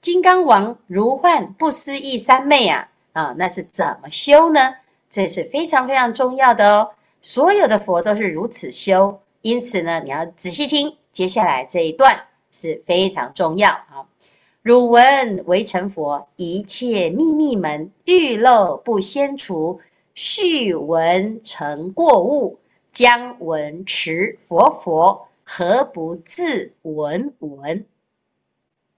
金刚王如幻不思议三昧啊啊，那是怎么修呢？这是非常非常重要的哦。所有的佛都是如此修，因此呢，你要仔细听接下来这一段是非常重要啊。汝闻为成佛，一切秘密门，欲漏不先除，续闻成过误，将闻持佛佛，何不自闻闻？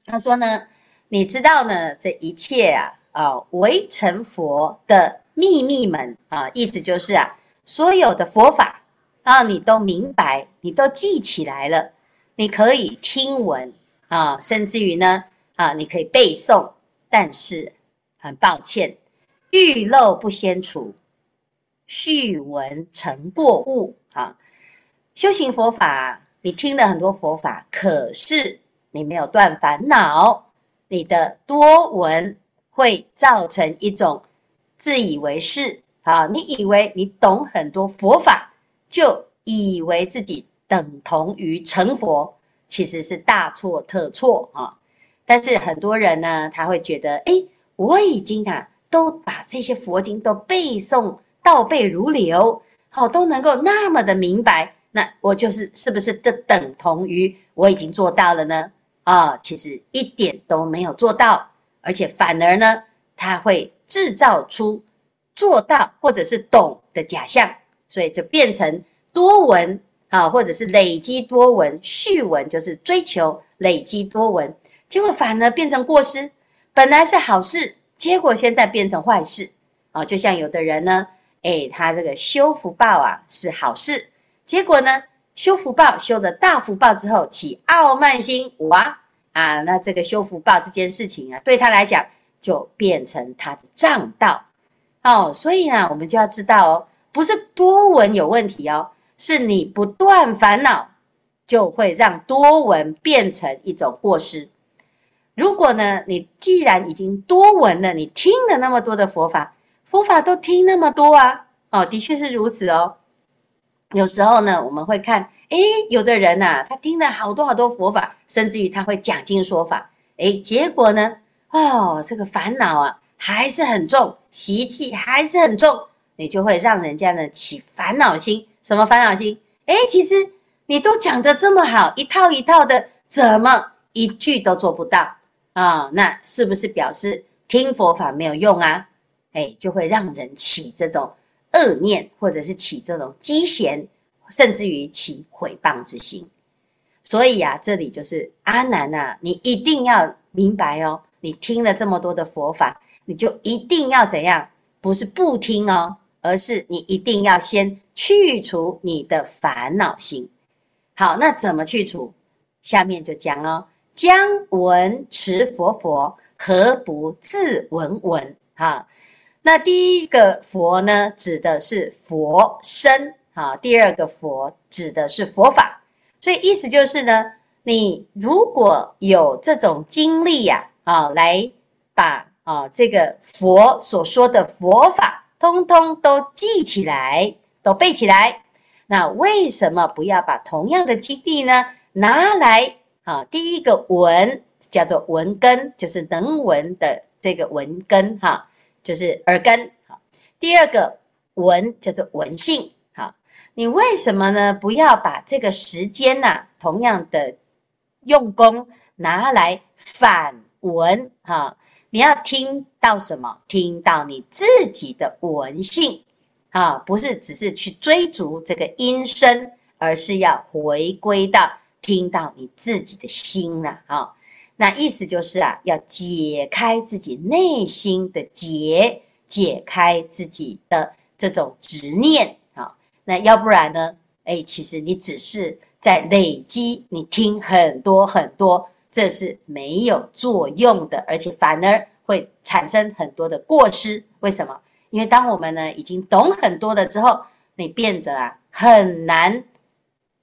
他说呢，你知道呢，这一切啊啊，为成佛的秘密门啊，意思就是啊，所有的佛法啊，你都明白，你都记起来了，你可以听闻啊，甚至于呢。啊，你可以背诵，但是很抱歉，欲漏不先除，续闻成过误。啊，修行佛法，你听了很多佛法，可是你没有断烦恼，你的多闻会造成一种自以为是。啊，你以为你懂很多佛法，就以为自己等同于成佛，其实是大错特错啊。但是很多人呢，他会觉得，哎，我已经啊，都把这些佛经都背诵倒背如流，好，都能够那么的明白，那我就是是不是就等同于我已经做到了呢？啊，其实一点都没有做到，而且反而呢，他会制造出做到或者是懂的假象，所以就变成多闻啊，或者是累积多闻，续闻就是追求累积多闻。结果反而变成过失，本来是好事，结果现在变成坏事啊！就像有的人呢，诶，他这个修福报啊是好事，结果呢修福报修的大福报之后起傲慢心，哇啊！那这个修福报这件事情啊，对他来讲就变成他的障道哦。所以呢，我们就要知道哦，不是多闻有问题哦，是你不断烦恼，就会让多闻变成一种过失。如果呢，你既然已经多闻了，你听了那么多的佛法，佛法都听那么多啊，哦，的确是如此哦。有时候呢，我们会看，诶，有的人呐，他听了好多好多佛法，甚至于他会讲经说法，诶，结果呢，哦，这个烦恼啊还是很重，习气还是很重，你就会让人家呢起烦恼心。什么烦恼心？诶，其实你都讲得这么好，一套一套的，怎么一句都做不到？啊、那是不是表示听佛法没有用啊？哎，就会让人起这种恶念，或者是起这种讥嫌，甚至于起毁谤之心。所以啊，这里就是阿难啊，你一定要明白哦，你听了这么多的佛法，你就一定要怎样？不是不听哦，而是你一定要先去除你的烦恼心。好，那怎么去除？下面就讲哦。将闻持佛佛，何不自闻闻？哈，那第一个佛呢，指的是佛身啊；第二个佛指的是佛法。所以意思就是呢，你如果有这种经历呀，啊，来把啊这个佛所说的佛法，通通都记起来，都背起来。那为什么不要把同样的经历呢，拿来？啊，第一个闻叫做闻根，就是能闻的这个闻根，哈，就是耳根。好，第二个闻叫做闻性。好，你为什么呢？不要把这个时间呐，同样的用功拿来反闻，哈，你要听到什么？听到你自己的闻性，啊，不是只是去追逐这个音声，而是要回归到。听到你自己的心了啊，那意思就是啊，要解开自己内心的结，解开自己的这种执念啊。那要不然呢？哎，其实你只是在累积，你听很多很多，这是没有作用的，而且反而会产生很多的过失。为什么？因为当我们呢已经懂很多了之后，你变得啊很难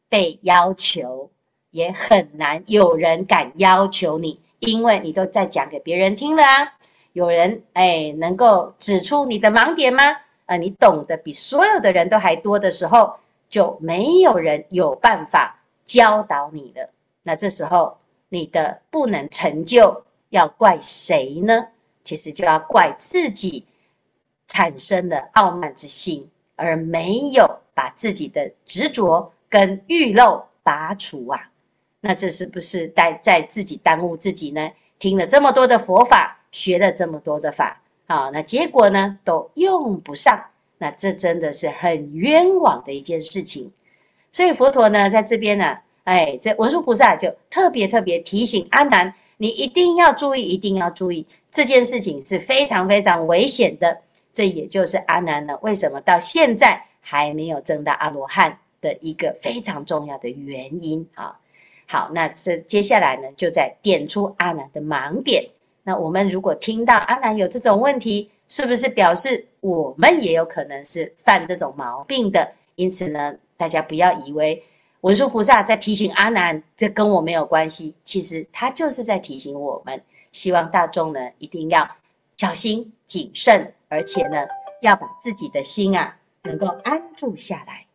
被要求。也很难有人敢要求你，因为你都在讲给别人听了啊。有人哎，能够指出你的盲点吗？啊，你懂得比所有的人都还多的时候，就没有人有办法教导你了。那这时候你的不能成就，要怪谁呢？其实就要怪自己产生的傲慢之心，而没有把自己的执着跟欲漏拔除啊。那这是不是在在自己耽误自己呢？听了这么多的佛法，学了这么多的法，啊，那结果呢都用不上，那这真的是很冤枉的一件事情。所以佛陀呢在这边呢，哎，这文殊菩萨就特别特别提醒阿难，你一定要注意，一定要注意这件事情是非常非常危险的。这也就是阿难呢为什么到现在还没有证到阿罗汉的一个非常重要的原因啊。好，那这接下来呢，就在点出阿难的盲点。那我们如果听到阿难有这种问题，是不是表示我们也有可能是犯这种毛病的？因此呢，大家不要以为文殊菩萨在提醒阿难，这跟我没有关系。其实他就是在提醒我们，希望大众呢一定要小心谨慎，而且呢要把自己的心啊能够安住下来。